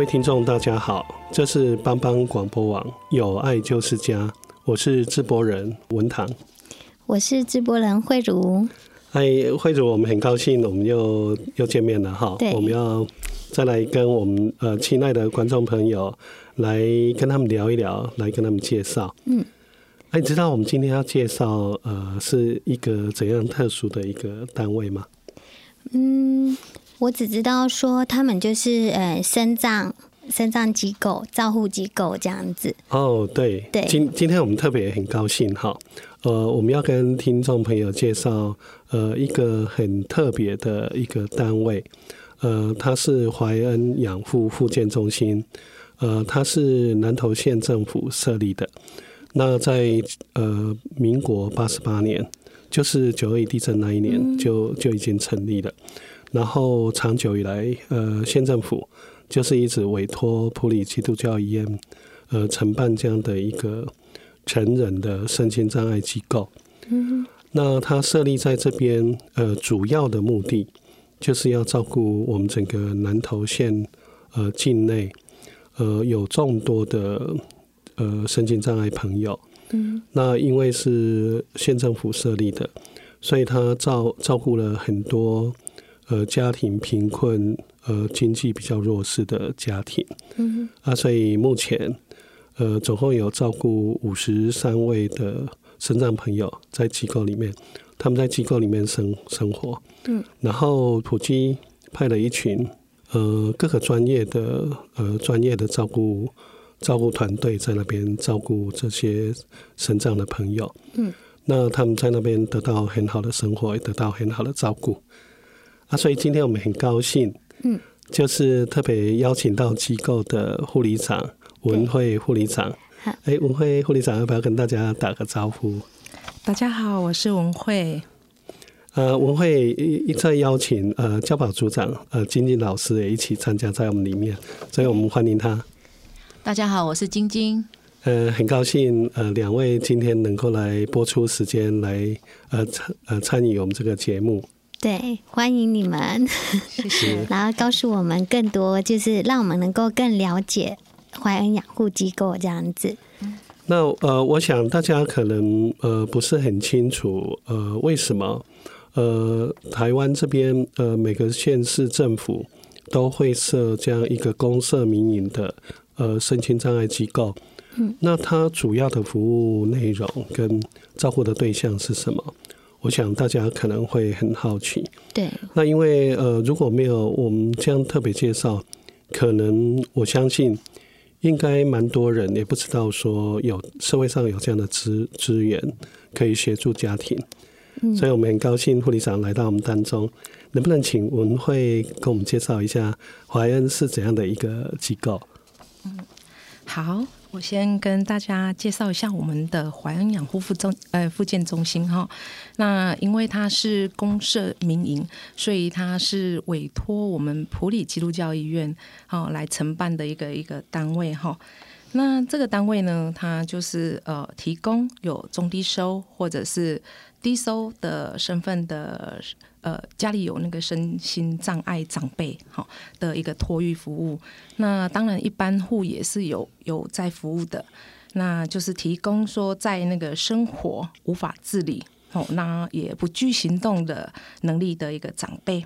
位听众，大家好，这是帮帮广播网，有爱就是家，我是直播人文堂，我是直播人慧茹。哎，慧茹，我们很高兴，我们又又见面了哈。我们要再来跟我们呃亲爱的观众朋友来跟他们聊一聊，来跟他们介绍。嗯，哎，你知道我们今天要介绍呃是一个怎样特殊的一个单位吗？嗯。我只知道说他们就是呃，身障身障机构、照护机构这样子。哦，对对。今今天我们特别很高兴哈，呃，我们要跟听众朋友介绍呃一个很特别的一个单位，呃，它是怀恩养护复健中心，呃，它是南投县政府设立的。那在呃民国八十八年，就是九二一地震那一年就就已经成立了。然后长久以来，呃，县政府就是一直委托普里基督教医院，呃，承办这样的一个成人的身心障碍机构。嗯，那它设立在这边，呃，主要的目的就是要照顾我们整个南投县，呃，境内，呃，有众多的呃身心障碍朋友。嗯，那因为是县政府设立的，所以他照照顾了很多。呃，家庭贫困，呃，经济比较弱势的家庭，嗯，啊，所以目前，呃，总共有照顾五十三位的身障朋友在机构里面，他们在机构里面生生活，嗯，然后普基派了一群，呃，各个专业的，呃，专业的照顾照顾团队在那边照顾这些身障的朋友，嗯，那他们在那边得到很好的生活，也得到很好的照顾。啊，所以今天我们很高兴，嗯，就是特别邀请到机构的护理长文慧护理长。哎、欸，文慧护理长要不要跟大家打个招呼？大家好，我是文慧。呃，文慧一再邀请呃教保组长呃晶晶老师也一起参加在我们里面，所以我们欢迎他。大家好，我是晶晶。呃，很高兴呃两位今天能够来播出时间来呃参呃参与我们这个节目。对，欢迎你们，谢谢。然后告诉我们更多，就是让我们能够更了解怀恩养护机构这样子。那呃，我想大家可能呃不是很清楚，呃，为什么呃台湾这边呃每个县市政府都会设这样一个公设民营的呃身心障碍机构？嗯，那它主要的服务内容跟照顾的对象是什么？我想大家可能会很好奇，对。那因为呃，如果没有我们这样特别介绍，可能我相信应该蛮多人也不知道说有社会上有这样的资资源可以协助家庭。嗯。所以我们很高兴护理长来到我们当中，能不能请文慧跟我们介绍一下怀恩是怎样的一个机构？嗯，好。我先跟大家介绍一下我们的淮安养护复中呃复健中心哈，那因为它是公社民营，所以它是委托我们普里基督教医院哈来承办的一个一个单位哈。那这个单位呢，它就是呃提供有中低收或者是低收的身份的呃家里有那个身心障碍长辈好的一个托育服务。那当然一般户也是有有在服务的，那就是提供说在那个生活无法自理哦，那也不具行动的能力的一个长辈。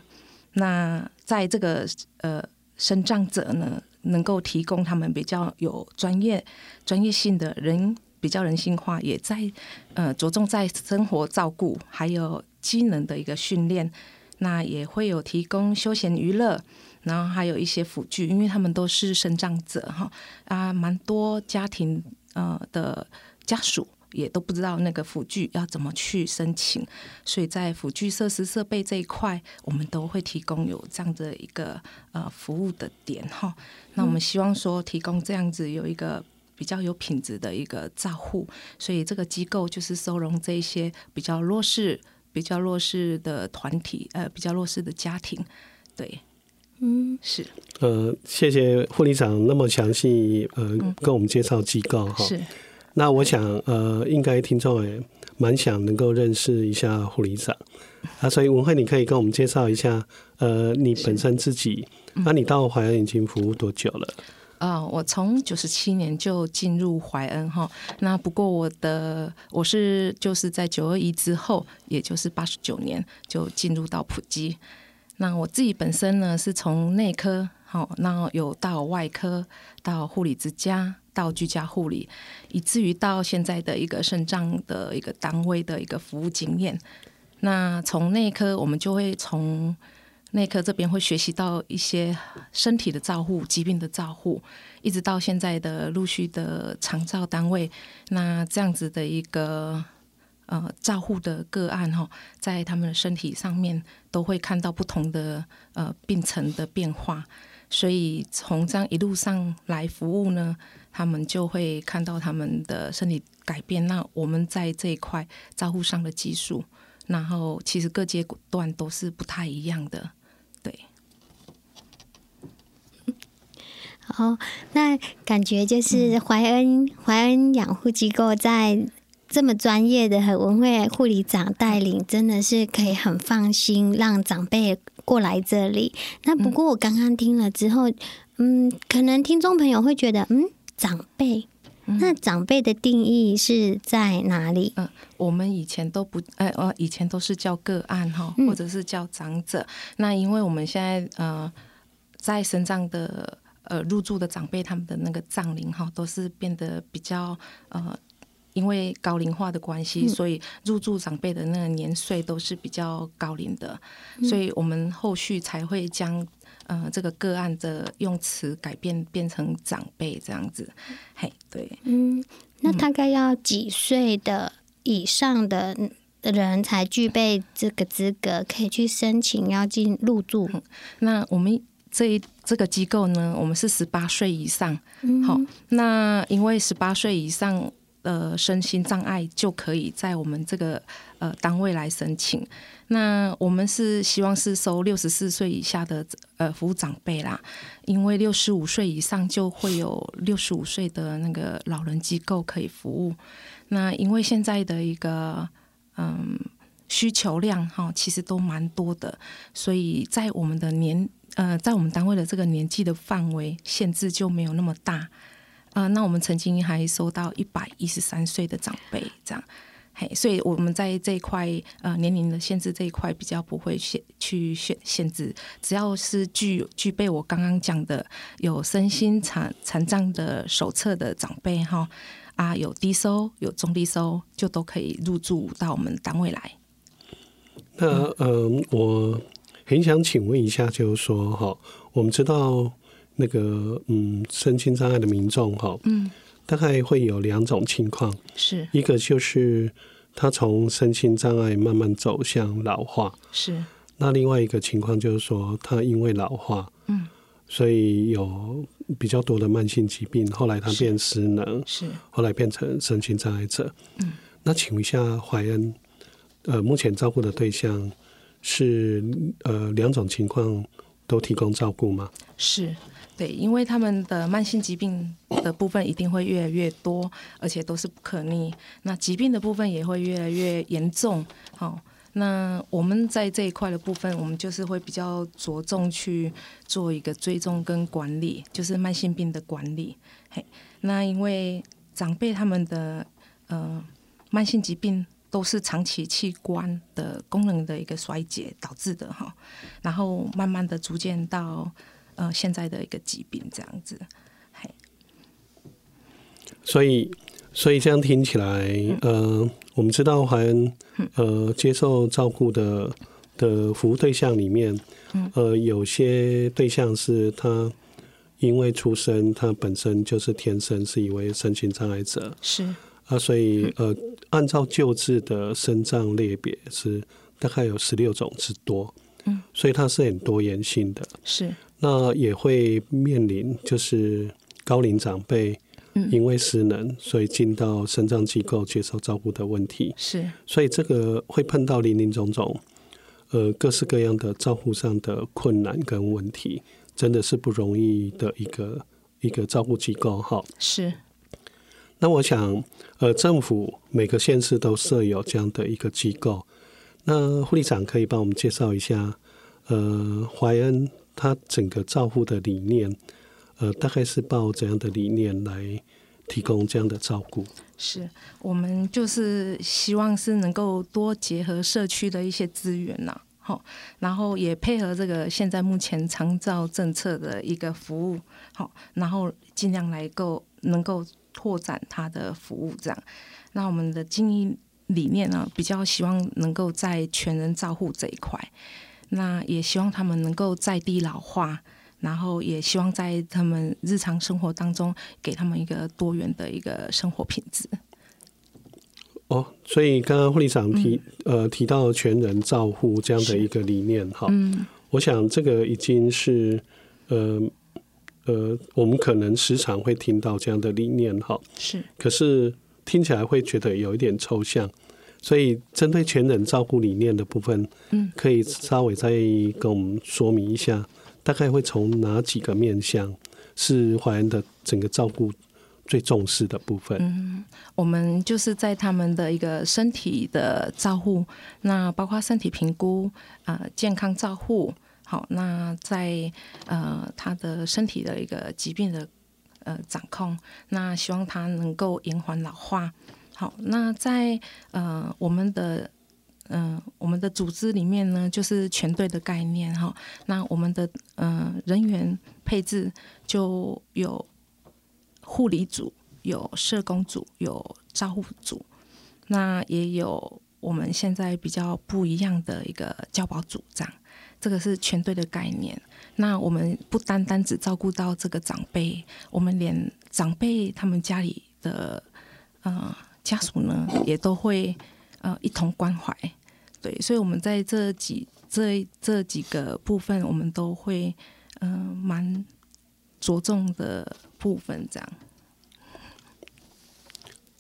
那在这个呃身障者呢，能够提供他们比较有专业、专业性的人，比较人性化，也在呃着重在生活照顾，还有机能的一个训练。那也会有提供休闲娱乐，然后还有一些辅具，因为他们都是身障者哈啊，蛮多家庭呃的家属。也都不知道那个辅具要怎么去申请，所以在辅具设施设备这一块，我们都会提供有这样的一个呃服务的点哈。那我们希望说提供这样子有一个比较有品质的一个照护，所以这个机构就是收容这一些比较弱势、比较弱势的团体，呃，比较弱势的家庭。对，嗯，是。呃，谢谢护理长那么详细呃跟我们介绍机构哈。是。那我想，呃，应该听众也蛮想能够认识一下护理长啊，所以文慧，你可以跟我们介绍一下，呃，你本身自己，那、嗯啊、你到怀恩已经服务多久了？啊、我从九十七年就进入怀恩哈，那不过我的我是就是在九二一之后，也就是八十九年就进入到普及。那我自己本身呢，是从内科，好，那有到外科，到护理之家。到居家护理，以至于到现在的一个肾脏的一个单位的一个服务经验。那从内科，我们就会从内科这边会学习到一些身体的照护、疾病的照护，一直到现在的陆续的长照单位。那这样子的一个呃照护的个案哈，在他们的身体上面都会看到不同的呃病程的变化。所以从这样一路上来服务呢。他们就会看到他们的身体改变。那我们在这一块照护上的技术，然后其实各阶段都是不太一样的。对。好，那感觉就是怀恩怀恩养护机构在这么专业的和文慧护理长带领，真的是可以很放心让长辈过来这里。那不过我刚刚听了之后，嗯，可能听众朋友会觉得，嗯。长辈，那长辈的定义是在哪里？嗯，我们以前都不，呃，我以前都是叫个案哈，或者是叫长者。嗯、那因为我们现在呃，在身障的呃入住的长辈，他们的那个葬龄哈，都是变得比较呃，因为高龄化的关系，所以入住长辈的那个年岁都是比较高龄的，嗯、所以我们后续才会将。呃，这个个案的用词改变变成长辈这样子，嘿，对，嗯，那大概要几岁的以上的人才具备这个资格，可以去申请要进入住？那我们这一这个机构呢，我们是十八岁以上，嗯，好，那因为十八岁以上。呃，身心障碍就可以在我们这个呃单位来申请。那我们是希望是收六十四岁以下的呃服务长辈啦，因为六十五岁以上就会有六十五岁的那个老人机构可以服务。那因为现在的一个嗯需求量哈，其实都蛮多的，所以在我们的年呃在我们单位的这个年纪的范围限制就没有那么大。啊、呃，那我们曾经还收到一百一十三岁的长辈，这样，嘿，所以我们在这一块呃年龄的限制这一块比较不会限去限限制，只要是具具备我刚刚讲的有身心残残障的手册的长辈哈，啊有低收有中低收就都可以入住到我们单位来。那嗯、呃，我很想请问一下，就是说哈，我们知道。那个嗯，身心障碍的民众哈，嗯，大概会有两种情况，是。一个就是他从身心障碍慢慢走向老化，是。那另外一个情况就是说他因为老化，嗯，所以有比较多的慢性疾病，后来他变失能，是。后来变成身心障碍者，嗯，那请问一下怀恩，呃，目前照顾的对象是呃两种情况都提供照顾吗？是。对，因为他们的慢性疾病的部分一定会越来越多，而且都是不可逆。那疾病的部分也会越来越严重。好，那我们在这一块的部分，我们就是会比较着重去做一个追踪跟管理，就是慢性病的管理。嘿，那因为长辈他们的呃慢性疾病都是长期器官的功能的一个衰竭导致的哈，然后慢慢的逐渐到。呃，现在的一个疾病这样子，嘿，所以，所以这样听起来，嗯、呃，我们知道还，呃，接受照顾的的服务对象里面，呃，有些对象是他因为出生，他本身就是天生是一位身心障碍者，是啊，所以呃，按照旧制的肾脏类别是大概有十六种之多，嗯，所以它是很多元性的，是。那也会面临就是高龄长辈因为失能，嗯、所以进到肾脏机构接受照顾的问题。是，所以这个会碰到林林总总，呃，各式各样的照顾上的困难跟问题，真的是不容易的一个一个照顾机构哈。是。那我想，呃，政府每个县市都设有这样的一个机构。那护理长可以帮我们介绍一下，呃，怀恩。他整个照护的理念，呃，大概是抱怎样的理念来提供这样的照顾？是我们就是希望是能够多结合社区的一些资源呐，好，然后也配合这个现在目前长照政策的一个服务，好，然后尽量来够能够拓展他的服务，这样。那我们的经营理念呢，比较希望能够在全人照护这一块。那也希望他们能够在地老化，然后也希望在他们日常生活当中给他们一个多元的一个生活品质。哦，所以刚刚护理长提、嗯、呃提到全人照护这样的一个理念哈，嗯，我想这个已经是呃呃我们可能时常会听到这样的理念哈，是，可是听起来会觉得有一点抽象。所以，针对全人照顾理念的部分，嗯，可以稍微再跟我们说明一下，大概会从哪几个面向是怀恩的整个照顾最重视的部分？嗯，我们就是在他们的一个身体的照护，那包括身体评估啊、呃，健康照护，好，那在呃他的身体的一个疾病的呃掌控，那希望他能够延缓老化。好，那在呃我们的嗯、呃、我们的组织里面呢，就是全队的概念哈。那我们的嗯、呃、人员配置就有护理组、有社工组、有照护组，那也有我们现在比较不一样的一个教保组长。这个是全队的概念。那我们不单单只照顾到这个长辈，我们连长辈他们家里的。呃家属呢也都会呃一同关怀，对，所以我们在这几这这几个部分，我们都会嗯蛮着重的部分，这样。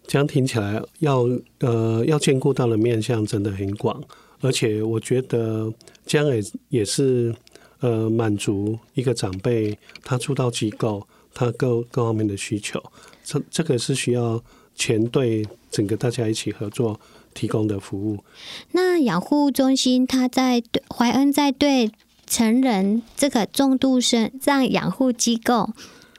这样听起来要呃要兼顾到的面向真的很广，而且我觉得这样也也是呃满足一个长辈他住到机构他各各方面的需求，这这个是需要。全队整个大家一起合作提供的服务。那养护中心，他在怀恩在对成人这个重度身障养护机构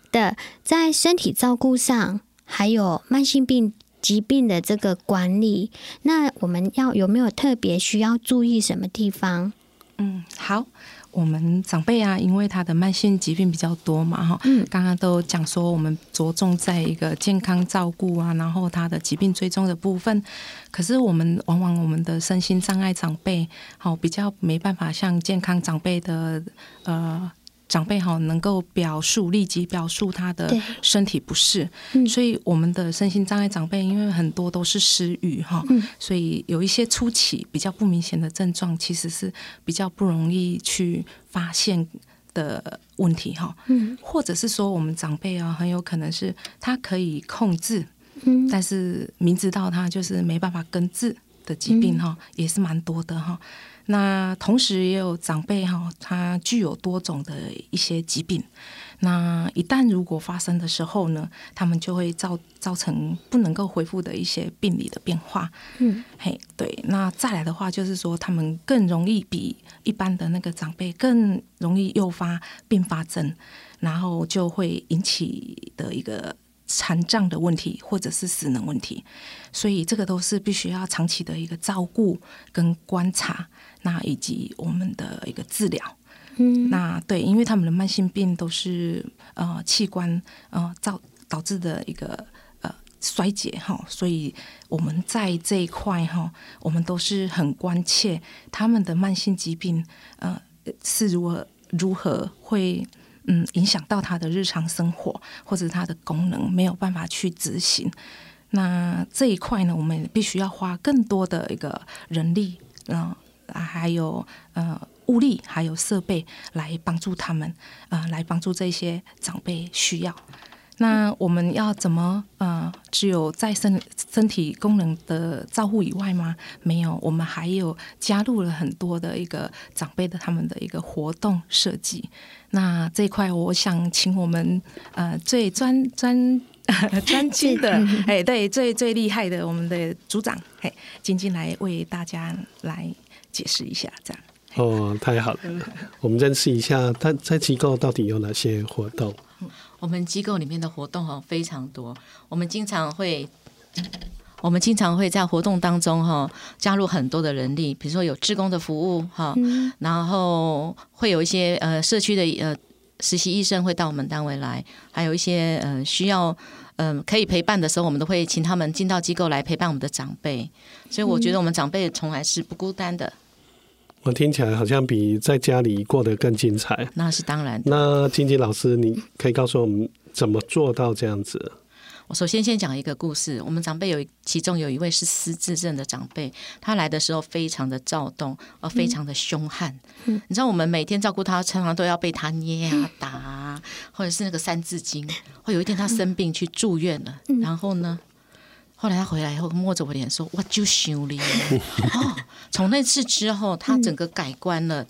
的在身体照顾上，还有慢性病疾病的这个管理，那我们要有没有特别需要注意什么地方？嗯，好。我们长辈啊，因为他的慢性疾病比较多嘛，哈，嗯，刚刚都讲说我们着重在一个健康照顾啊，然后他的疾病追踪的部分，可是我们往往我们的身心障碍长辈，好比较没办法像健康长辈的呃。长辈哈能够表述立即表述他的身体不适，嗯、所以我们的身心障碍长辈，因为很多都是失语哈，嗯、所以有一些初期比较不明显的症状，其实是比较不容易去发现的问题哈。嗯，或者是说我们长辈啊，很有可能是他可以控制，嗯，但是明知道他就是没办法根治的疾病哈，也是蛮多的哈。那同时也有长辈哈，他具有多种的一些疾病。那一旦如果发生的时候呢，他们就会造造成不能够恢复的一些病理的变化。嗯，嘿，对。那再来的话，就是说他们更容易比一般的那个长辈更容易诱发并发症，然后就会引起的一个残障的问题，或者是死能问题。所以这个都是必须要长期的一个照顾跟观察，那以及我们的一个治疗。嗯，那对，因为他们的慢性病都是呃器官呃造导致的一个呃衰竭哈，所以我们在这一块哈，我们都是很关切他们的慢性疾病呃是如何如何会嗯影响到他的日常生活或者他的功能没有办法去执行，那这一块呢，我们必须要花更多的一个人力，嗯、还有呃。物力还有设备来帮助他们，呃，来帮助这些长辈需要。那我们要怎么呃，只有在身身体功能的照护以外吗？没有，我们还有加入了很多的一个长辈的他们的一个活动设计。那这一块，我想请我们呃最专专 专精的，哎，对，最最厉害的我们的组长，哎，晶晶来为大家来解释一下，这样。哦，太好了！我们认识一下，他在机构到底有哪些活动？我们机构里面的活动哈非常多，我们经常会，我们经常会在活动当中哈加入很多的人力，比如说有志工的服务哈，然后会有一些呃社区的呃实习医生会到我们单位来，还有一些呃需要嗯、呃、可以陪伴的时候，我们都会请他们进到机构来陪伴我们的长辈，所以我觉得我们长辈从来是不孤单的。我听起来好像比在家里过得更精彩。那是当然。那金金老师，你可以告诉我们怎么做到这样子？我首先先讲一个故事。我们长辈有其中有一位是失智症的长辈，他来的时候非常的躁动，而非常的凶悍。嗯。你知道我们每天照顾他，常常都要被他捏啊打啊，或者是那个三字经。会有一天他生病去住院了，然后呢？后来他回来以后，摸着我脸说：“我就想你。”哦，从那次之后，他整个改观了，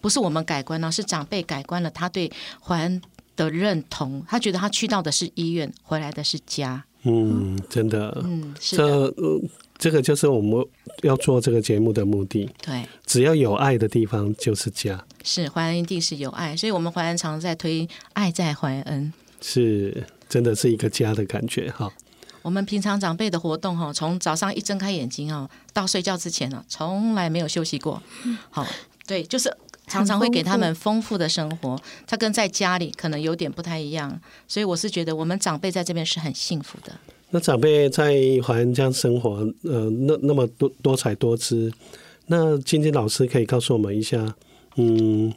不是我们改观了，是长辈改观了。他对怀恩的认同，他觉得他去到的是医院，回来的是家。嗯，真的，嗯，这这个就是我们要做这个节目的目的。对，只要有爱的地方就是家。是怀恩一定是有爱，所以我们怀恩常常在推爱在怀恩，是真的是一个家的感觉哈。我们平常长辈的活动哈，从早上一睁开眼睛哦，到睡觉之前呢，从来没有休息过。好，对，就是常常会给他们丰富的生活。他跟在家里可能有点不太一样，所以我是觉得我们长辈在这边是很幸福的。那长辈在怀恩这样生活，呃，那那么多多彩多姿，那晶晶老师可以告诉我们一下，嗯，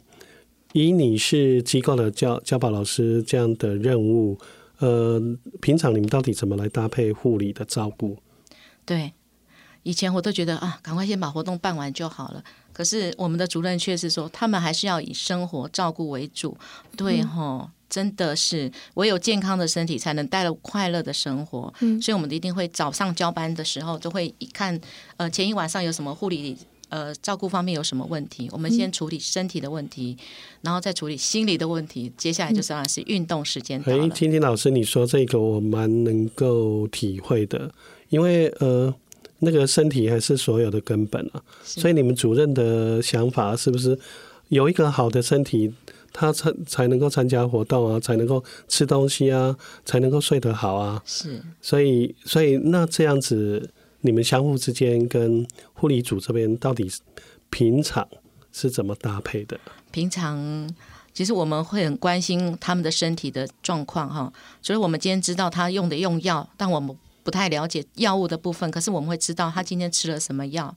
以你是机构的教教保老师这样的任务。呃，平常你们到底怎么来搭配护理的照顾？对，以前我都觉得啊，赶快先把活动办完就好了。可是我们的主任却是说，他们还是要以生活照顾为主。对吼，嗯，真的是唯有健康的身体，才能带来快乐的生活。嗯，所以我们一定会早上交班的时候，都会一看，呃，前一晚上有什么护理。呃，照顾方面有什么问题？我们先处理身体的问题，嗯、然后再处理心理的问题。接下来就是当然是运动时间。哎，听听老师，你说这个我蛮能够体会的，因为呃，那个身体还是所有的根本啊。所以你们主任的想法是不是有一个好的身体，他才才能够参加活动啊，才能够吃东西啊，才能够睡得好啊？是。所以，所以那这样子。你们相互之间跟护理组这边到底平常是怎么搭配的？平常其实我们会很关心他们的身体的状况哈，所以我们今天知道他用的用药，但我们不太了解药物的部分，可是我们会知道他今天吃了什么药。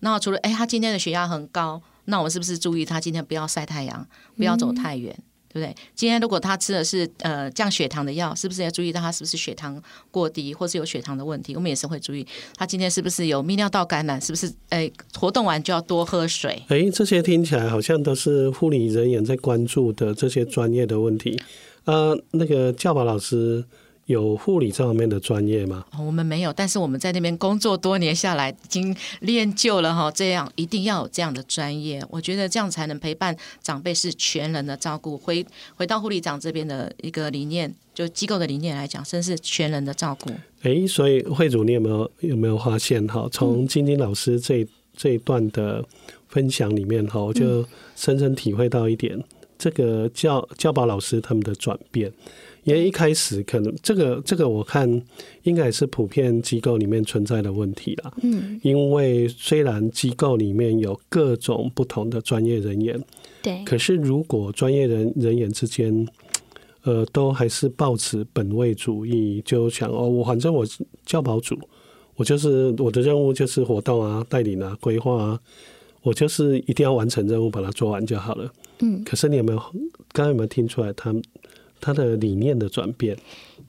那除了哎，他今天的血压很高，那我们是不是注意他今天不要晒太阳，不要走太远？嗯对不对？今天如果他吃的是呃降血糖的药，是不是要注意到他是不是血糖过低，或是有血糖的问题？我们也是会注意他今天是不是有泌尿道感染，是不是？哎，活动完就要多喝水。诶，这些听起来好像都是护理人员在关注的这些专业的问题。呃，那个教保老师有护理这方面的专业吗？我们没有，但是我们在那边工作多年下来，已经练就了哈，这样一定要有这样的专业。我觉得这样才能陪伴长辈，是全人的照顾。回回到护理长这边的一个理念，就机构的理念来讲，真是全人的照顾。哎，所以慧主，你有没有有没有发现哈？从晶晶老师这、嗯、这一段的分享里面哈，我就深深体会到一点，嗯、这个教教保老师他们的转变。因为一开始可能这个这个我看应该也是普遍机构里面存在的问题啦。嗯，因为虽然机构里面有各种不同的专业人员，对，可是如果专业人人员之间，呃，都还是抱持本位主义，就想哦，我反正我教保组，我就是我的任务就是活动啊、带领啊、规划啊，我就是一定要完成任务，把它做完就好了。嗯，可是你有没有刚刚有没有听出来他们？他的理念的转变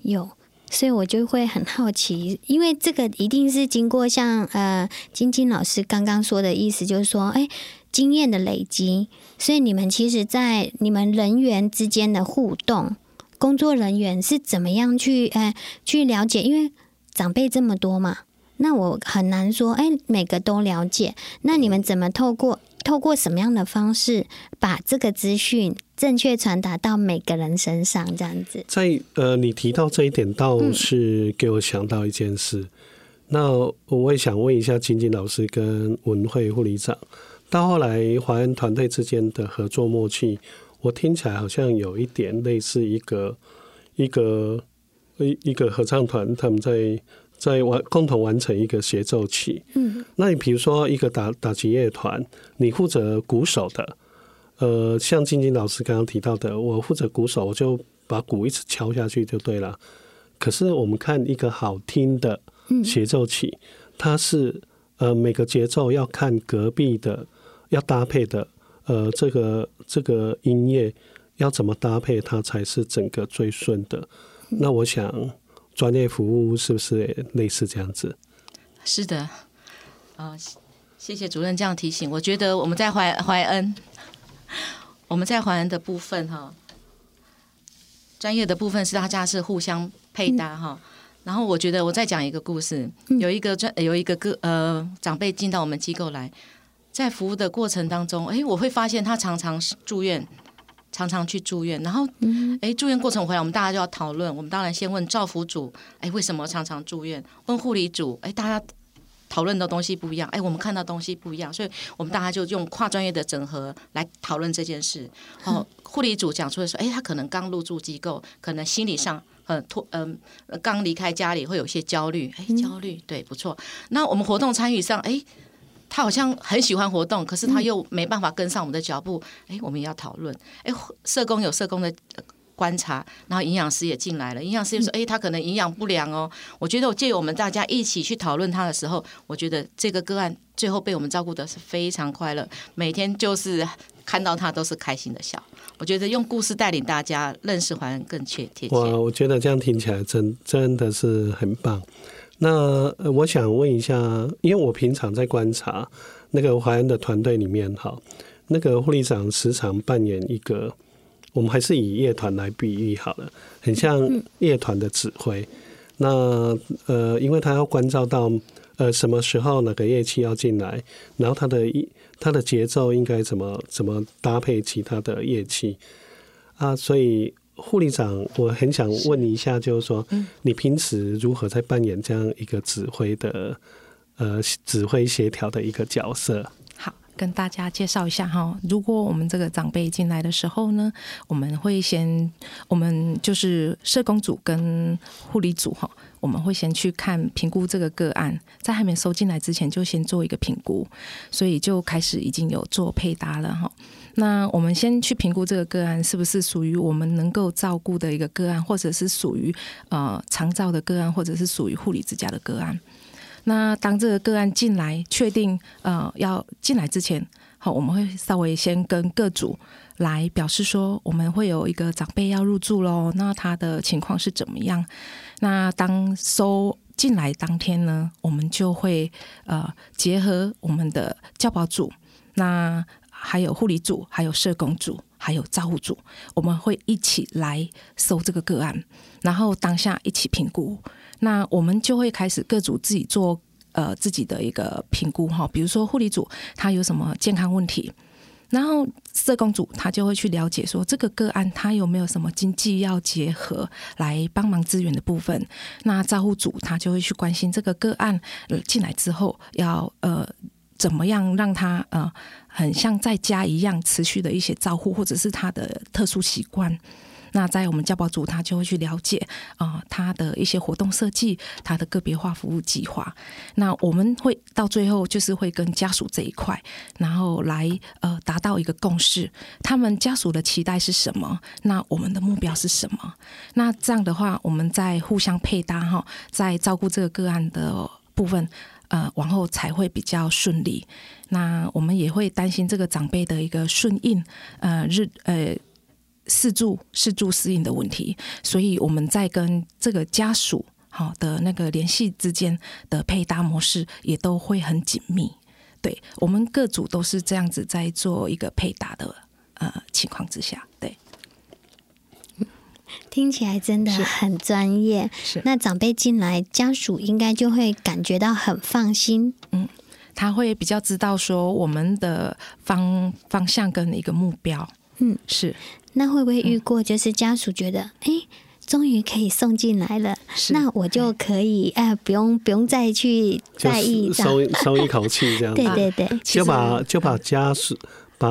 有，所以我就会很好奇，因为这个一定是经过像呃晶晶老师刚刚说的意思，就是说，哎，经验的累积，所以你们其实，在你们人员之间的互动，工作人员是怎么样去哎去了解？因为长辈这么多嘛，那我很难说，哎，每个都了解。那你们怎么透过透过什么样的方式把这个资讯？正确传达到每个人身上，这样子。在呃，你提到这一点，倒是给我想到一件事。嗯、那我也想问一下金金老师跟文慧护理长，到后来华恩团队之间的合作默契，我听起来好像有一点类似一个一个一一个合唱团，他们在在完共同完成一个协奏曲。嗯，那你比如说一个打打击乐团，你负责鼓手的。呃，像晶晶老师刚刚提到的，我负责鼓手，我就把鼓一直敲下去就对了。可是我们看一个好听的协奏曲，它是呃每个节奏要看隔壁的要搭配的，呃这个这个音乐要怎么搭配，它才是整个最顺的。那我想专业服务是不是也类似这样子？是的，啊、谢谢主任这样提醒。我觉得我们在怀怀恩。我们在华人的部分哈，专业的部分是大家是互相配搭哈。然后我觉得我再讲一个故事，有一个专有一个个呃长辈进到我们机构来，在服务的过程当中，哎，我会发现他常常住院，常常去住院。然后，哎，住院过程回来，我们大家就要讨论。我们当然先问照服组，哎，为什么常常住院？问护理组，哎，大家。讨论的东西不一样，哎，我们看到东西不一样，所以我们大家就用跨专业的整合来讨论这件事。哦，护理组讲出来说，哎，他可能刚入住机构，可能心理上很脱，嗯，刚离开家里会有些焦虑，哎，焦虑，对，不错。那我们活动参与上，哎，他好像很喜欢活动，可是他又没办法跟上我们的脚步，哎，我们也要讨论。哎，社工有社工的。观察，然后营养师也进来了。营养师就说：“哎，他可能营养不良哦。”我觉得，我借由我们大家一起去讨论他的时候，我觉得这个个案最后被我们照顾的是非常快乐，每天就是看到他都是开心的笑。我觉得用故事带领大家认识华恩更确贴切。哇，我觉得这样听起来真真的是很棒。那我想问一下，因为我平常在观察那个华恩的团队里面，哈，那个护理长时常扮演一个。我们还是以乐团来比喻好了，很像乐团的指挥。嗯、那呃，因为他要关照到呃什么时候哪个乐器要进来，然后他的一他的节奏应该怎么怎么搭配其他的乐器啊。所以护理长，我很想问一下，就是说，是你平时如何在扮演这样一个指挥的呃指挥协调的一个角色？跟大家介绍一下哈，如果我们这个长辈进来的时候呢，我们会先，我们就是社工组跟护理组哈，我们会先去看评估这个个案，在还没收进来之前就先做一个评估，所以就开始已经有做配搭了哈。那我们先去评估这个个案是不是属于我们能够照顾的一个个案，或者是属于呃长照的个案，或者是属于护理之家的个案。那当这个个案进来，确定呃要进来之前，好，我们会稍微先跟各组来表示说，我们会有一个长辈要入住喽。那他的情况是怎么样？那当收进来当天呢，我们就会呃结合我们的教保组，那还有护理组，还有社工组。还有照护组，我们会一起来收这个个案，然后当下一起评估。那我们就会开始各组自己做呃自己的一个评估哈，比如说护理组他有什么健康问题。然后社工组他就会去了解说，这个个案他有没有什么经济要结合来帮忙支援的部分。那照护组他就会去关心这个个案呃进来之后要呃怎么样让他呃很像在家一样持续的一些照护，或者是他的特殊习惯。那在我们教保组，他就会去了解啊，他的一些活动设计，他的个别化服务计划。那我们会到最后就是会跟家属这一块，然后来呃达到一个共识。他们家属的期待是什么？那我们的目标是什么？那这样的话，我们在互相配搭哈，在照顾这个个案的部分，呃，往后才会比较顺利。那我们也会担心这个长辈的一个顺应，呃日呃。适住、适住、适应的问题，所以我们在跟这个家属好的那个联系之间的配搭模式也都会很紧密。对，我们各组都是这样子在做一个配搭的呃情况之下，对，听起来真的很专业。是，那长辈进来，家属应该就会感觉到很放心。嗯，他会比较知道说我们的方方向跟一个目标。嗯，是。那会不会遇过？就是家属觉得，哎、嗯，终于可以送进来了，那我就可以，哎、呃，不用不用再去在意，松松一口气这样子。对对对，就把就把家属把。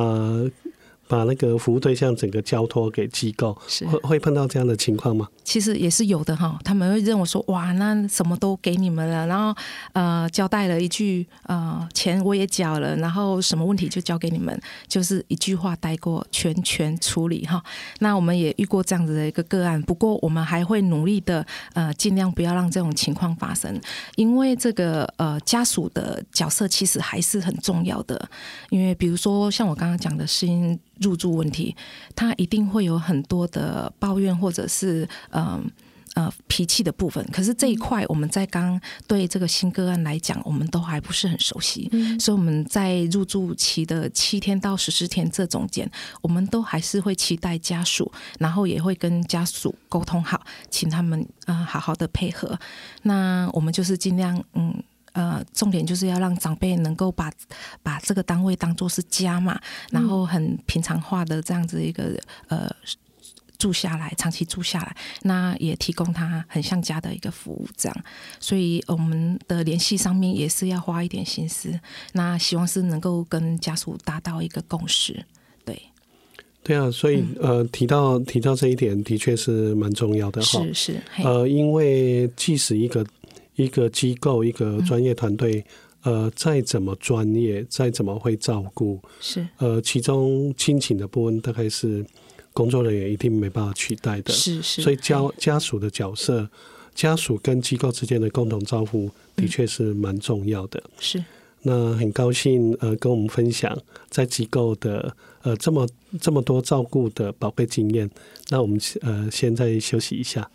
把那个服务对象整个交托给机构，是会会碰到这样的情况吗？其实也是有的哈，他们会认为说，哇，那什么都给你们了，然后呃交代了一句，呃钱我也缴了，然后什么问题就交给你们，就是一句话带过，全权处理哈。那我们也遇过这样子的一个个案，不过我们还会努力的呃尽量不要让这种情况发生，因为这个呃家属的角色其实还是很重要的，因为比如说像我刚刚讲的是因。入住问题，他一定会有很多的抱怨，或者是嗯呃，呃脾气的部分。可是这一块，我们在刚对这个新个案来讲，我们都还不是很熟悉，嗯、所以我们在入住期的七天到十四天这中间，我们都还是会期待家属，然后也会跟家属沟通好，请他们啊、呃、好好的配合。那我们就是尽量嗯。呃，重点就是要让长辈能够把把这个单位当做是家嘛，然后很平常化的这样子一个呃住下来，长期住下来，那也提供他很像家的一个服务，这样。所以我们的联系上面也是要花一点心思，那希望是能够跟家属达到一个共识。对，对啊，所以呃提到提到这一点，的确是蛮重要的哈。是是，呃，因为即使一个。一个机构，一个专业团队，嗯，呃，再怎么专业，再怎么会照顾，是呃，其中亲情的部分，大概是工作人员一定没办法取代的。是是，所以家家属的角色，家属跟机构之间的共同照顾，的确是蛮重要的。是，那很高兴呃，跟我们分享在机构的呃这么这么多照顾的宝贵经验。那我们呃，现在休息一下。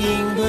应。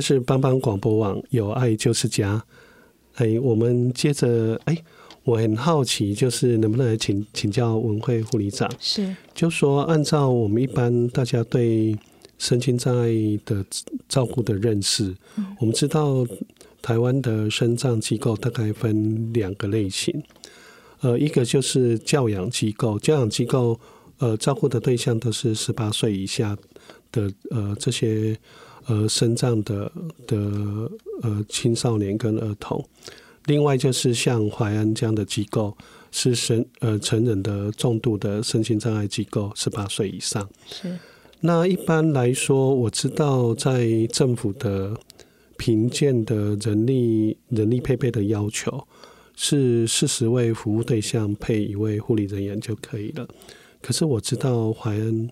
这是帮帮广播网，有爱就是家。哎，我们接着，哎，我很好奇，就是能不能来请请教文慧护理长？是，就说按照我们一般大家对身心障碍的照顾的认识，嗯、我们知道台湾的身障机构大概分两个类型，呃，一个就是教养机构，教养机构呃照顾的对象都是十八岁以下的呃这些。呃，身障的的呃青少年跟儿童，另外就是像淮安这样的机构，是身呃成人的重度的身心障碍机构，十八岁以上。是。那一般来说，我知道在政府的评鉴的人力人力配备的要求是四十位服务对象配一位护理人员就可以了。可是我知道怀恩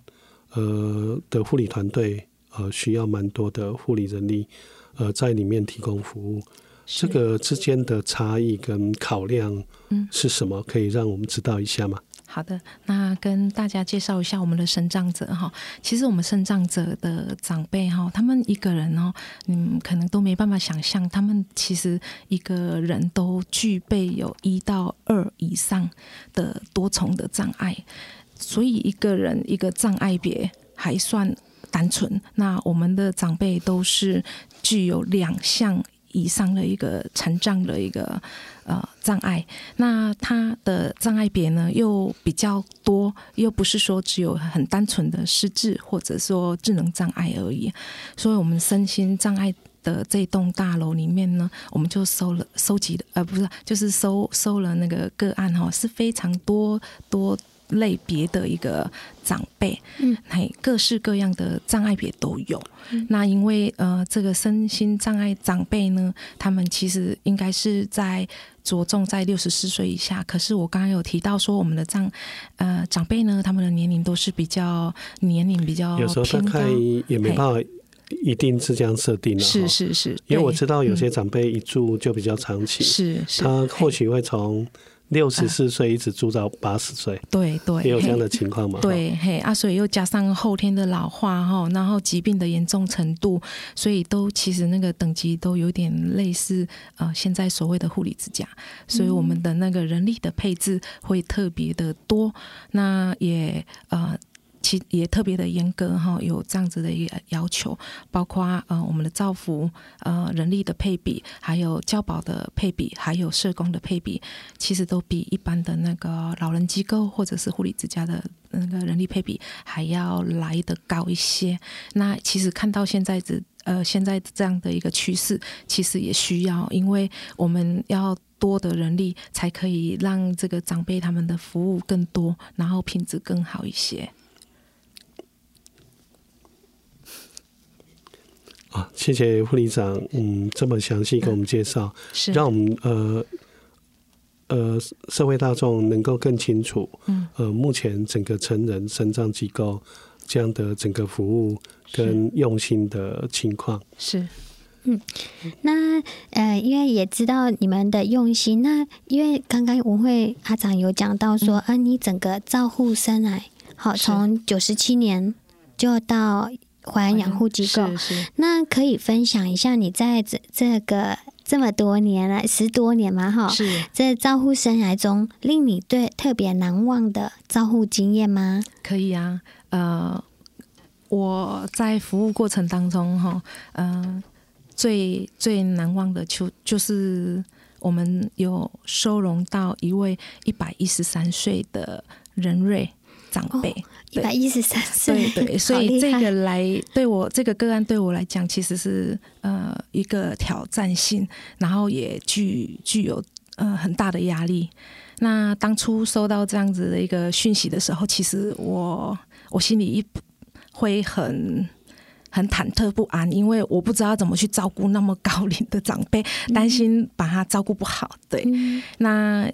呃的护理团队。呃，需要蛮多的护理人力，呃，在里面提供服务。这个之间的差异跟考量，嗯，是什么？可以让我们知道一下吗？好的，那跟大家介绍一下我们的生长者哈。其实我们生长者的长辈哈，他们一个人哦，你们可能都没办法想象，他们其实一个人都具备有一到二以上的多重的障碍，所以一个人一个障碍别还算。单纯，那我们的长辈都是具有两项以上的一个残障的一个呃障碍，那他的障碍别呢又比较多，又不是说只有很单纯的失智或者说智能障碍而已，所以我们身心障碍的这栋大楼里面呢，我们就收了收集的呃不是就是收收了那个个案哈，是非常多多。类别的一个长辈，嗯，嘿，各式各样的障碍别都有。嗯、那因为呃，这个身心障碍长辈呢，他们其实应该是在着重在六十四岁以下。可是我刚刚有提到说，我们的长呃长辈呢，他们的年龄都是比较年龄比较有时候大概也没办法一定是这样设定的。是是是，因为我知道有些长辈一住就比较长期，是是，他或许会从。六十四岁一直住到八十岁，对对，也有这样的情况吗？对，嘿啊，所以又加上后天的老化哈，然后疾病的严重程度，所以都其实那个等级都有点类似呃，现在所谓的护理之家，所以我们的那个人力的配置会特别的多，那也呃。其也特别的严格哈，有这样子的一个要求，包括呃我们的照服呃人力的配比，还有教保的配比，还有社工的配比，其实都比一般的那个老人机构或者是护理之家的那个人力配比还要来得高一些。那其实看到现在这呃现在这样的一个趋势，其实也需要，因为我们要多的人力，才可以让这个长辈他们的服务更多，然后品质更好一些。啊，谢谢护理长，嗯，这么详细给我们介绍，让我们呃呃社会大众能够更清楚，嗯，呃，目前整个成人生脏机构这样的整个服务跟用心的情况。是，嗯，那呃，因为也知道你们的用心，那因为刚刚文慧阿长有讲到说，啊、嗯，你整个照护生来，好，从九十七年就到。怀安养护机构，那可以分享一下你在这这个这么多年来十多年嘛哈，是。在照护生涯中令你对特别难忘的照护经验吗？可以啊，呃，我在服务过程当中哈，嗯、呃，最最难忘的就就是我们有收容到一位一百一十三岁的人瑞长辈。哦一百一十三岁，对对，所以这个来对我这个个案对我来讲，其实是呃一个挑战性，然后也具具有呃很大的压力。那当初收到这样子的一个讯息的时候，其实我我心里一会很很忐忑不安，因为我不知道怎么去照顾那么高龄的长辈，担心把他照顾不好。对，嗯、那。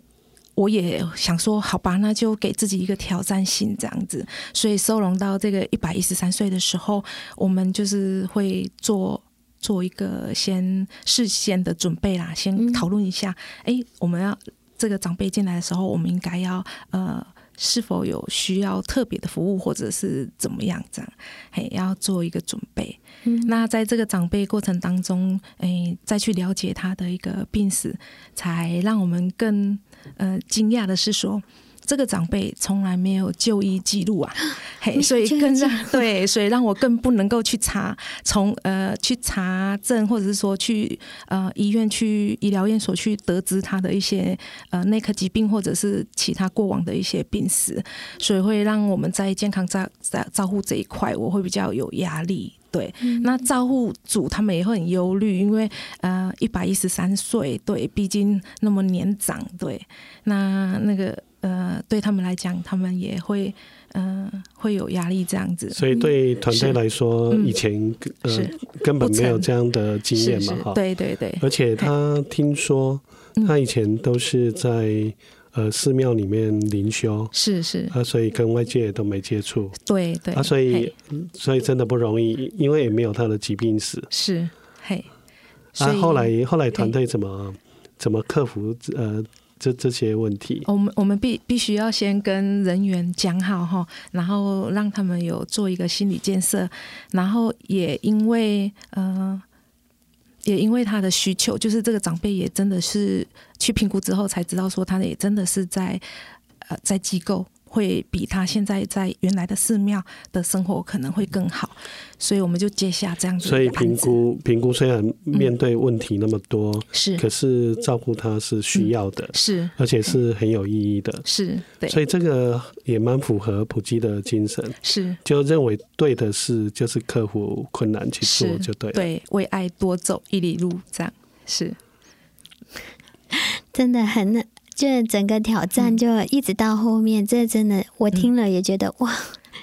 我也想说，好吧，那就给自己一个挑战性这样子。所以收容到这个一百一十三岁的时候，我们就是会做做一个先事先的准备啦，先讨论一下。哎、嗯，我们要这个长辈进来的时候，我们应该要呃，是否有需要特别的服务，或者是怎么样这样？嘿，要做一个准备。嗯、那在这个长辈过程当中，哎，再去了解他的一个病史，才让我们更。呃，惊讶的是说，这个长辈从来没有就医记录啊，嘿，所以更让对，所以让我更不能够去查，从呃去查证，或者是说去呃医院去医疗院所去得知他的一些呃内科疾病，或者是其他过往的一些病史，所以会让我们在健康照照照护这一块，我会比较有压力。对，那照护组他们也会很忧虑，因为呃一百一十三岁，对，毕竟那么年长，对，那那个呃对他们来讲，他们也会呃会有压力这样子。所以对团队来说，以前呃根本没有这样的经验嘛，哈，对对对。而且他听说他以前都是在。呃，寺庙里面灵修是是。啊，所以跟外界都没接触，对对。啊，所以所以真的不容易，因为也没有他的疾病史，是嘿。啊，后来后来团队怎么怎么克服呃这这些问题？我们我们必必须要先跟人员讲好哈，然后让他们有做一个心理建设，然后也因为呃。也因为他的需求，就是这个长辈也真的是去评估之后才知道，说他也真的是在呃在机构。会比他现在在原来的寺庙的生活可能会更好，所以我们就接下这样子。所以评估评估虽然面对问题那么多，嗯、是，可是照顾他是需要的，嗯、是，而且是很有意义的，是对。所以这个也蛮符合普及的精神，是，就认为对的事就是克服困难去做就对了，对，为爱多走一里路，这样是，真的很。就整个挑战就一直到后面，嗯、这真的我听了也觉得、嗯、哇，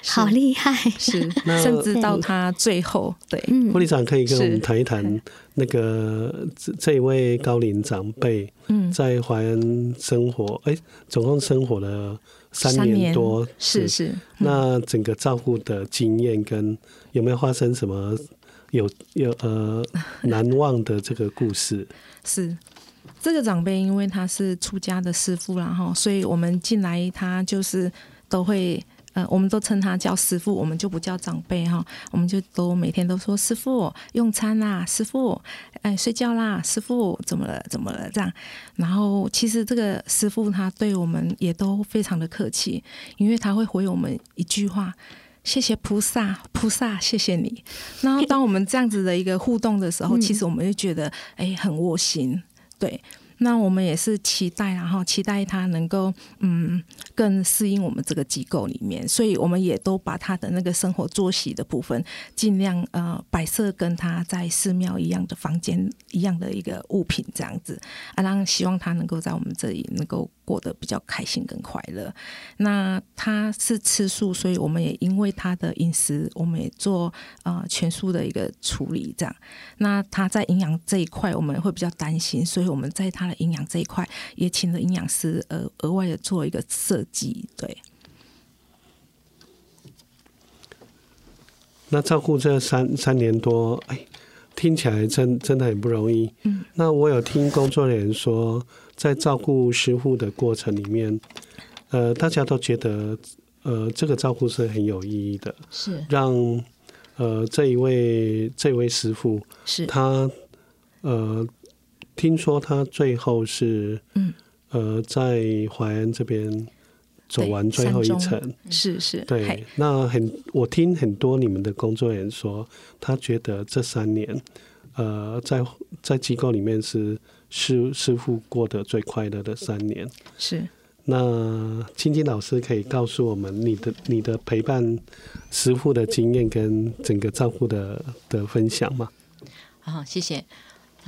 好厉害！是，甚至到他最后，对，护理长可以跟我们谈一谈那个这这一位高龄长辈，嗯。在怀恩生活，哎、总共生活了三年多，年是。是。嗯、那整个照顾的经验跟有没有发生什么有有呃 难忘的这个故事？是。这个长辈因为他是出家的师傅，然后所以我们进来他就是都会。呃，我们都称他叫师傅，我们就不叫长辈哈，我们就都每天都说师傅用餐啦，师傅哎睡觉啦，师傅怎么了怎么了这样。然后其实这个师傅他对我们也都非常的客气，因为他会回我们一句话：谢谢菩萨，菩萨谢谢你。然后当我们这样子的一个互动的时候，其实我们就觉得哎很窝心，对。那我们也是期待，然后期待他能够嗯更适应我们这个机构里面，所以我们也都把他的那个生活作息的部分尽量呃摆设跟他在寺庙一样的房间一样的一个物品这样子啊，让希望他能够在我们这里能够。过得比较开心跟快乐。那他是吃素，所以我们也因为他的饮食，我们也做呃全素的一个处理。这样，那他在营养这一块，我们会比较担心，所以我们在他的营养这一块也请了营养师，额额外的做一个设计。对。那照顾这三三年多，哎，听起来真真的很不容易。嗯。那我有听工作人员说。在照顾师傅的过程里面，呃，大家都觉得，呃，这个照顾是很有意义的，是让呃这一位这一位师傅是他呃，听说他最后是嗯呃在淮安这边走完最后一程，是是对。那很我听很多你们的工作人员说，他觉得这三年呃在在机构里面是。师师傅过得最快乐的三年是。那青青老师可以告诉我们你的你的陪伴师傅的经验跟整个照顾的的分享吗？好，谢谢。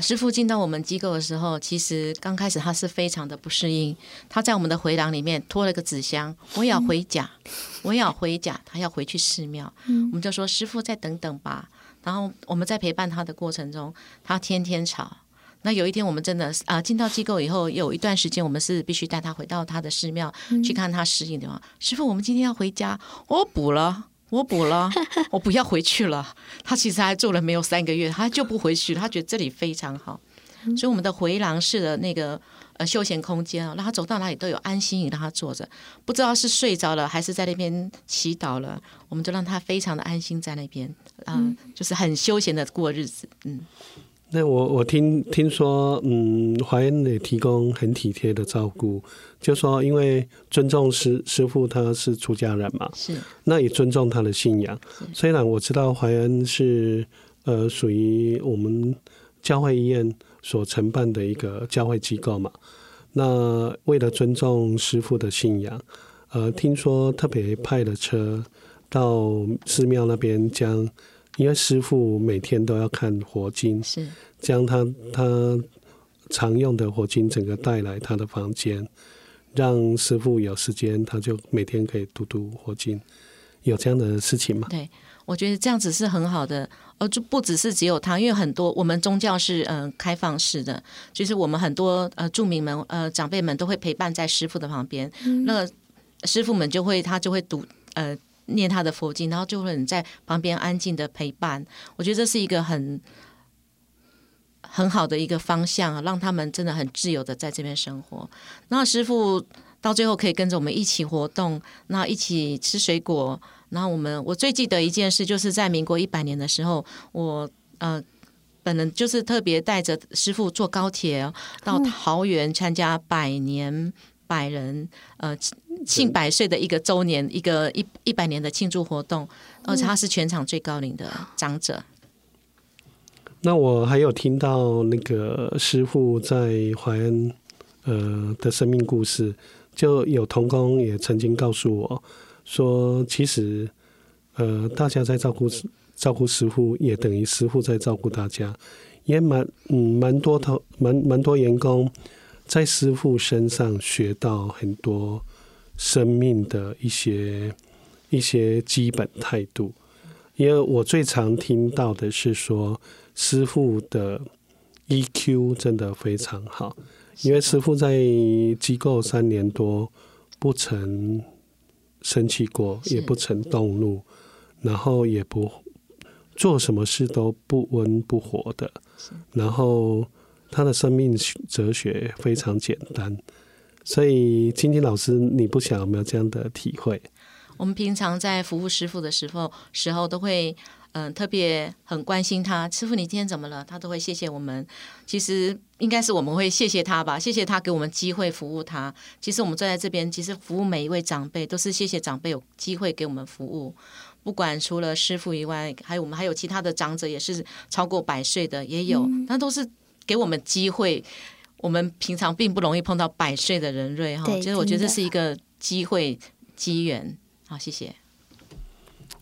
师傅进到我们机构的时候，其实刚开始他是非常的不适应。他在我们的回廊里面拖了个纸箱，我也要回家，我也要回家，他要回去寺庙。我们就说师傅再等等吧。然后我们在陪伴他的过程中，他天天吵。那有一天，我们真的啊进到机构以后，有一段时间，我们是必须带他回到他的寺庙去看他适应的地方。师傅，我们今天要回家，我补了，我补了，我不要回去了。他其实还住了没有三个月，他就不回去了。他觉得这里非常好，所以我们的回廊式的那个呃休闲空间啊，让他走到哪里都有安心椅让他坐着，不知道是睡着了还是在那边祈祷了，我们就让他非常的安心在那边嗯、呃，就是很休闲的过日子，嗯。那我我听听说，嗯，怀恩也提供很体贴的照顾，就说因为尊重师师傅他是出家人嘛，是，那也尊重他的信仰。虽然我知道怀恩是呃属于我们教会医院所承办的一个教会机构嘛，那为了尊重师傅的信仰，呃，听说特别派了车到寺庙那边将。因为师傅每天都要看佛经，是将他他常用的佛经整个带来他的房间，让师傅有时间，他就每天可以读读佛经。有这样的事情吗？对，我觉得这样子是很好的。呃，就不只是只有他，因为很多我们宗教是嗯、呃、开放式的，就是我们很多呃著名们呃长辈们都会陪伴在师傅的旁边，嗯、那个师傅们就会他就会读呃。念他的佛经，然后就会在旁边安静的陪伴。我觉得这是一个很很好的一个方向，让他们真的很自由的在这边生活。那师傅到最后可以跟着我们一起活动，那一起吃水果。然后我们我最记得一件事，就是在民国一百年的时候，我呃本人就是特别带着师傅坐高铁到桃园参加百年百人呃。庆百岁的一个周年，一个一一百年的庆祝活动，而且他是全场最高龄的长者。那我还有听到那个师傅在怀恩呃的生命故事，就有童工也曾经告诉我说，其实呃大家在照顾照顾师傅，也等于师傅在照顾大家，也蛮嗯蛮多头蛮蛮多员工在师傅身上学到很多。生命的一些一些基本态度，因为我最常听到的是说，师傅的 EQ 真的非常好，因为师傅在机构三年多，不曾生气过，也不曾动怒，然后也不做什么事都不温不火的，然后他的生命哲学非常简单。所以，菁菁老师，你不想有没有这样的体会？我们平常在服务师傅的时候，时候都会。嗯，特别很关心他，师傅你今天怎么了？他都会谢谢我们。其实应该是我们会谢谢他吧，谢谢他给我们机会服务他。其实我们坐在这边，其实服务每一位长辈都是谢谢长辈有机会给我们服务。不管除了师傅以外，还有我们还有其他的长者，也是超过百岁的也有，那、嗯、都是给我们机会。我们平常并不容易碰到百岁的人瑞哈，其实我觉得这是一个机会机缘。好，谢谢。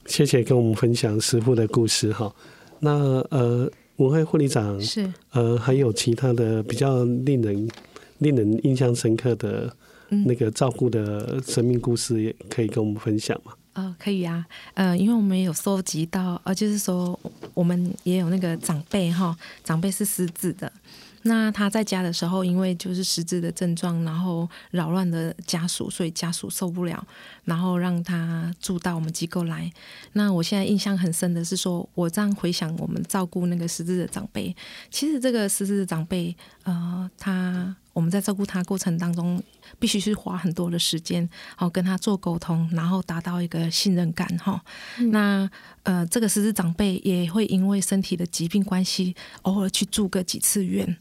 谢谢跟我们分享师傅的故事哈。那呃，文慧护理长是呃，还有其他的比较令人令人印象深刻的那个照顾的生命故事，也可以跟我们分享吗？呃，可以啊。呃，因为我们有收集到，呃，就是说我们也有那个长辈哈，长辈是失智的。那他在家的时候，因为就是失智的症状，然后扰乱的家属，所以家属受不了，然后让他住到我们机构来。那我现在印象很深的是说，我这样回想我们照顾那个失智的长辈，其实这个失智的长辈，呃，他。我们在照顾他过程当中，必须是花很多的时间，好跟他做沟通，然后达到一个信任感哈。嗯、那呃，这个失智长辈也会因为身体的疾病关系，偶尔去住个几次院。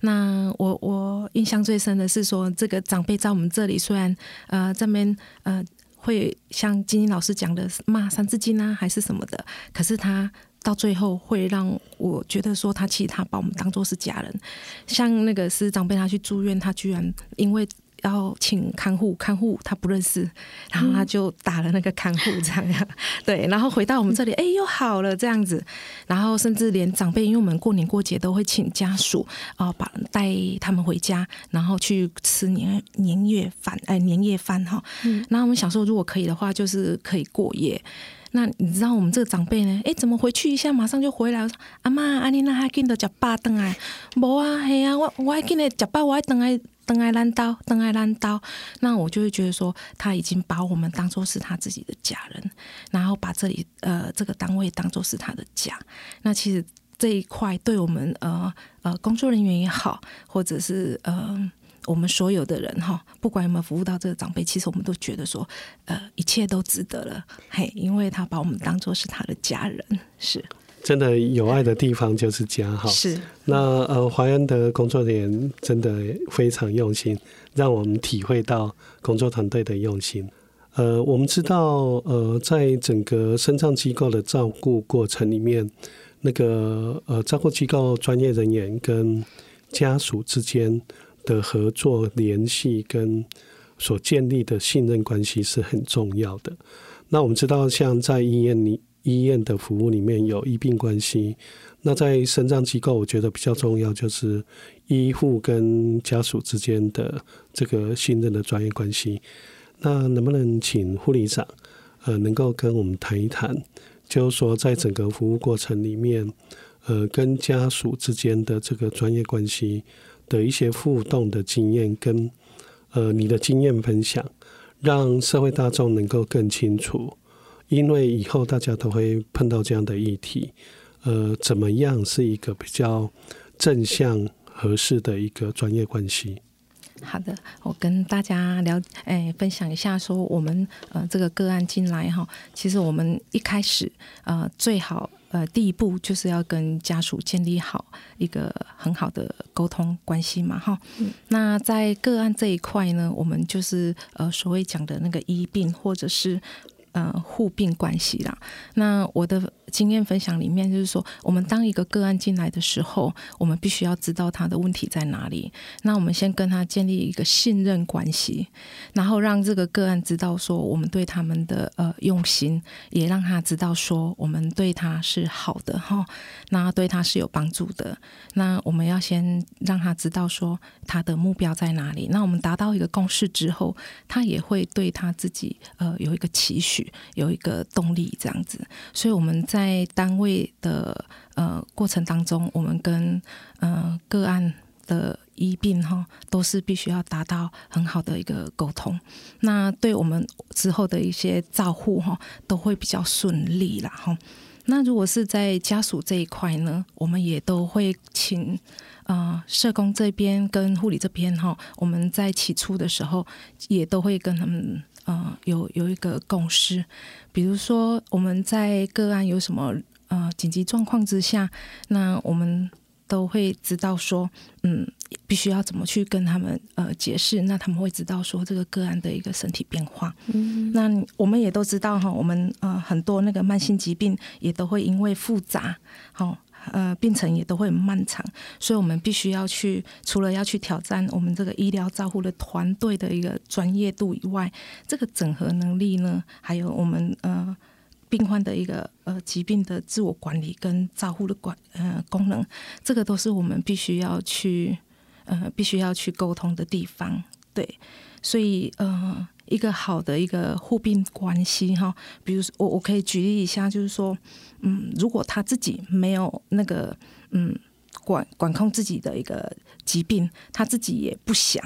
那我我印象最深的是说，这个长辈在我们这里虽然呃这边呃会像金英老师讲的骂三字经啊，还是什么的，可是他。到最后会让我觉得说，他其实他把我们当做是家人。像那个师长辈他去住院，他居然因为要请看护，看护他不认识，然后他就打了那个看护这样，嗯、对，然后回到我们这里，哎，又好了这样子。然后甚至连长辈，因为我们过年过节都会请家属啊，把带他们回家，然后去吃年年夜饭，哎，年夜饭哈。嗯。然后我们想说，如果可以的话，就是可以过夜。那你知道我们这个长辈呢？哎，怎么回去一下马上就回来？我说阿妈，阿你那还紧得吃巴等来？无啊，嘿啊，我我还紧得吃巴，我还等来等来烂刀，等来烂刀。那我就会觉得说，他已经把我们当做是他自己的家人，然后把这里呃这个单位当做是他的家。那其实这一块对我们呃呃工作人员也好，或者是呃。我们所有的人哈，不管有没有服务到这个长辈，其实我们都觉得说，呃，一切都值得了，嘿，因为他把我们当做是他的家人，是。真的有爱的地方就是家哈。是。那呃，怀恩的工作人员真的非常用心，让我们体会到工作团队的用心。呃，我们知道，呃，在整个身障机构的照顾过程里面，那个呃，照顾机构专业人员跟家属之间。的合作联系跟所建立的信任关系是很重要的。那我们知道，像在医院里，医院的服务里面有医病关系。那在身障机构，我觉得比较重要就是医护跟家属之间的这个信任的专业关系。那能不能请护理长呃，能够跟我们谈一谈，就是说在整个服务过程里面，呃，跟家属之间的这个专业关系。的一些互动的经验跟呃你的经验分享，让社会大众能够更清楚，因为以后大家都会碰到这样的议题，呃，怎么样是一个比较正向合适的一个专业关系？好的，我跟大家聊，哎，分享一下，说我们呃这个个案进来哈，其实我们一开始呃最好。呃，第一步就是要跟家属建立好一个很好的沟通关系嘛，哈、嗯。那在个案这一块呢，我们就是呃所谓讲的那个医病或者是呃互病关系啦。那我的。经验分享里面就是说，我们当一个个案进来的时候，我们必须要知道他的问题在哪里。那我们先跟他建立一个信任关系，然后让这个个案知道说我们对他们的呃用心，也让他知道说我们对他是好的哈，那对他是有帮助的。那我们要先让他知道说他的目标在哪里。那我们达到一个共识之后，他也会对他自己呃有一个期许，有一个动力这样子。所以我们在单位的呃过程当中，我们跟呃个案的医病哈，都是必须要达到很好的一个沟通。那对我们之后的一些照护哈，都会比较顺利啦哈。那如果是在家属这一块呢，我们也都会请呃社工这边跟护理这边哈，我们在起初的时候也都会跟他们呃有有一个共识，比如说我们在个案有什么呃紧急状况之下，那我们都会知道说，嗯，必须要怎么去跟他们呃解释，那他们会知道说这个个案的一个身体变化。嗯，那我们也都知道哈，我们呃很多那个慢性疾病也都会因为复杂，好呃病程也都会很漫长，所以我们必须要去除了要去挑战我们这个医疗照护的团队的一个专业度以外，这个整合能力呢，还有我们呃。病患的一个呃疾病的自我管理跟照护的管呃功能，这个都是我们必须要去呃必须要去沟通的地方。对，所以呃一个好的一个互病关系哈，比如说我我可以举例一下，就是说嗯，如果他自己没有那个嗯。管管控自己的一个疾病，他自己也不想。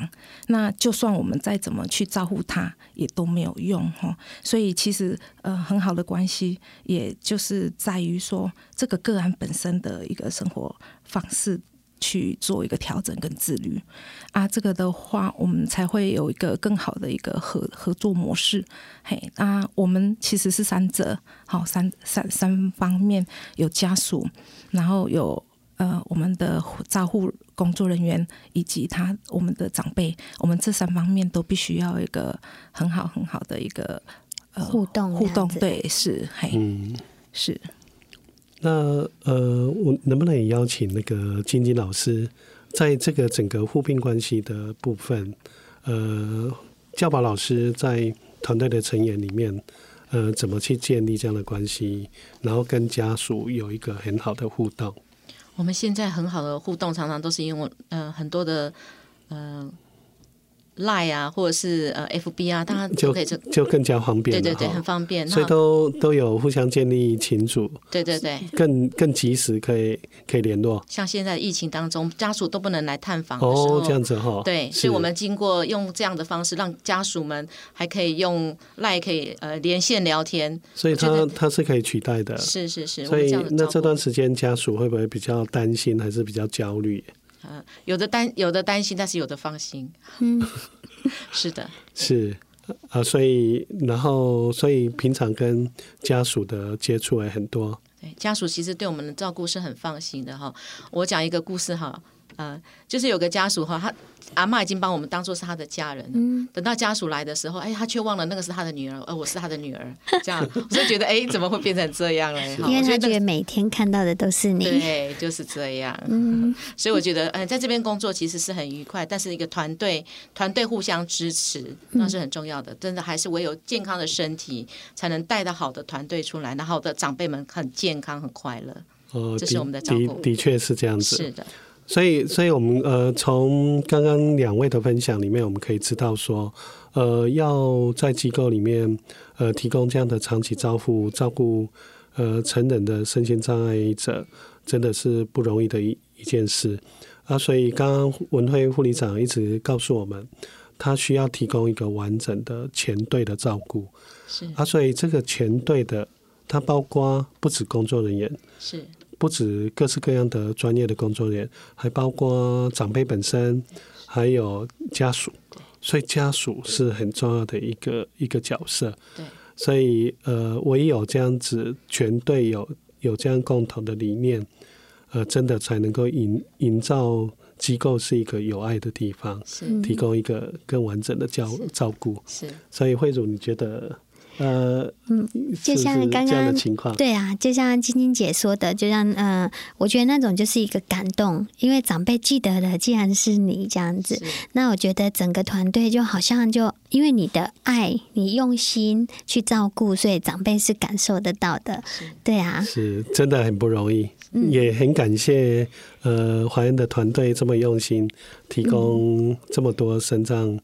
那就算我们再怎么去照顾他，也都没有用哈。所以其实呃，很好的关系，也就是在于说这个个案本身的一个生活方式去做一个调整跟自律啊。这个的话，我们才会有一个更好的一个合合作模式。嘿，啊，我们其实是三者，好三三三方面，有家属，然后有。呃，我们的照护工作人员以及他我们的长辈，我们这三方面都必须要一个很好很好的一个呃互动互动，对，是，嘿，嗯，是。那呃，我能不能邀请那个晶晶老师，在这个整个护病关系的部分，呃，教保老师在团队的成员里面，呃，怎么去建立这样的关系，然后跟家属有一个很好的互动？我们现在很好的互动，常常都是因为呃很多的呃。Line 啊，或者是呃 FB 啊，大家就可以就就更加方便，对对对，很方便，所以都都有互相建立群组，对对对，更更及时可以可以联络。像现在疫情当中，家属都不能来探访哦，这样子哈，对，所以我们经过用这样的方式，让家属们还可以用 Line 可以呃连线聊天，所以他他是可以取代的，是是是。所以那这段时间家属会不会比较担心，还是比较焦虑？呃，有的担有的担心，但是有的放心。嗯，是的，是啊，所以然后所以平常跟家属的接触也很多。对，家属其实对我们的照顾是很放心的哈。我讲一个故事哈。呃，就是有个家属哈，他阿妈已经把我们当做是他的家人了。嗯，等到家属来的时候，哎，他却忘了那个是他的女儿，而我是他的女儿。这样，我就觉得，哎，怎么会变成这样嘞？因为他觉得每天看到的都是你。对，就是这样。嗯，所以我觉得，呃，在这边工作其实是很愉快，但是一个团队，团队互相支持，那是很重要的。真的，还是唯有健康的身体，才能带到好的团队出来，然后的长辈们很健康、很快乐。哦，这是我们的照顾。的确是这样子。是的。所以，所以我们呃，从刚刚两位的分享里面，我们可以知道说，呃，要在机构里面呃提供这样的长期照护，照顾呃成人的身心障碍者，真的是不容易的一一件事啊。所以，刚刚文慧护理长一直告诉我们，他需要提供一个完整的全队的照顾。是啊，所以这个全队的，它包括不止工作人员是。不止各式各样的专业的工作人员，还包括长辈本身，还有家属，所以家属是很重要的一个一个角色。对，所以呃，唯有这样子全队有有这样共同的理念，呃，真的才能够营营造机构是一个有爱的地方，是提供一个更完整的照照顾。是，所以慧茹，你觉得？呃，嗯，就像刚刚对啊，就像晶晶姐说的，就像呃，我觉得那种就是一个感动，因为长辈记得的既然是你这样子，那我觉得整个团队就好像就因为你的爱，你用心去照顾，所以长辈是感受得到的，对啊，是真的很不容易，嗯、也很感谢呃华恩的团队这么用心，提供这么多身障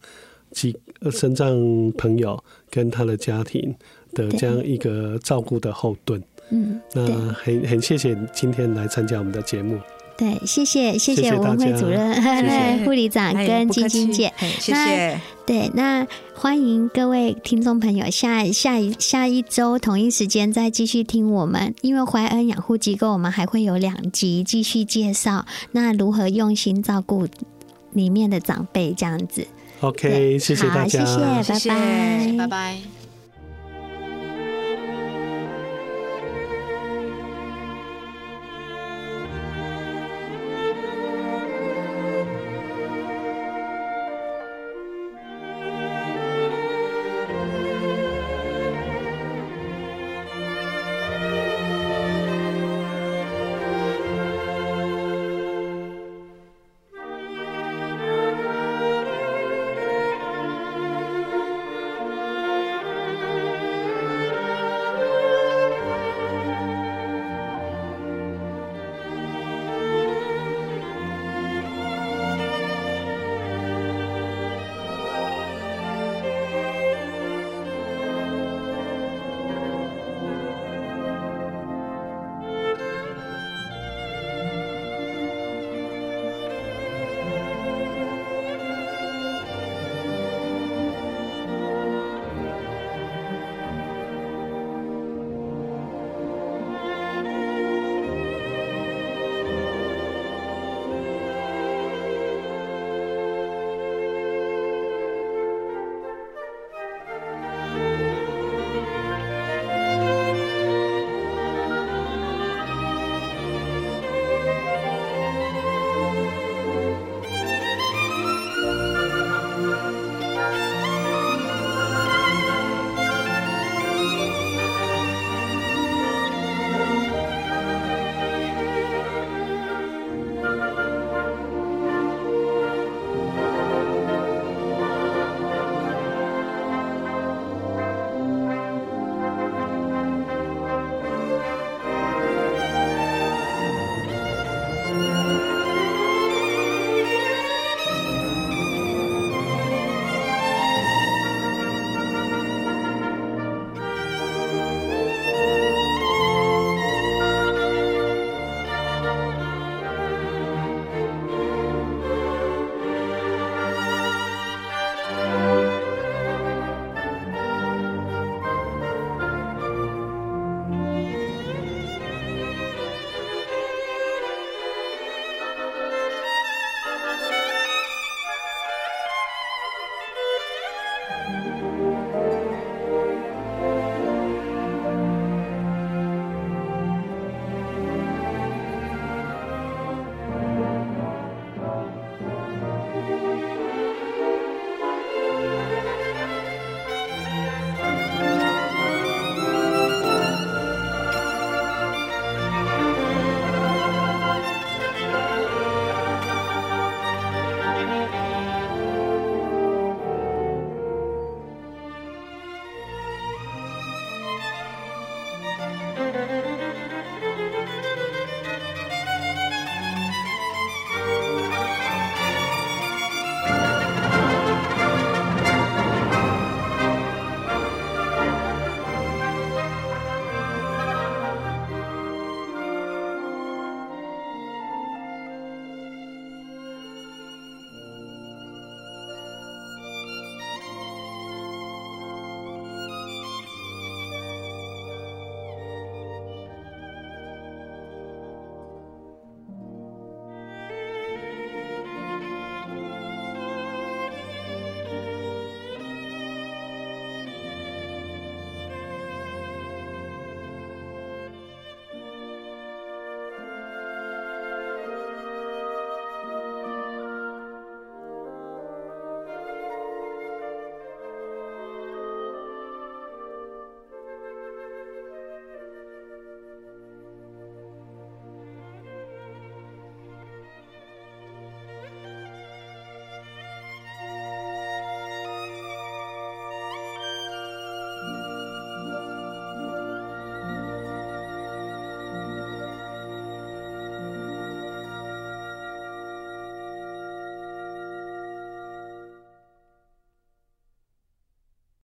机身障朋友。跟他的家庭的这样一个照顾的后盾，嗯，那很很谢谢今天来参加我们的节目，对，谢谢谢谢文慧主任、护理长跟晶晶姐，谢谢。对，那欢迎各位听众朋友下下一下一周同一时间再继续听我们，因为怀恩养护机构我们还会有两集继续介绍，那如何用心照顾里面的长辈这样子。OK，谢谢大家，谢谢，拜拜，拜拜。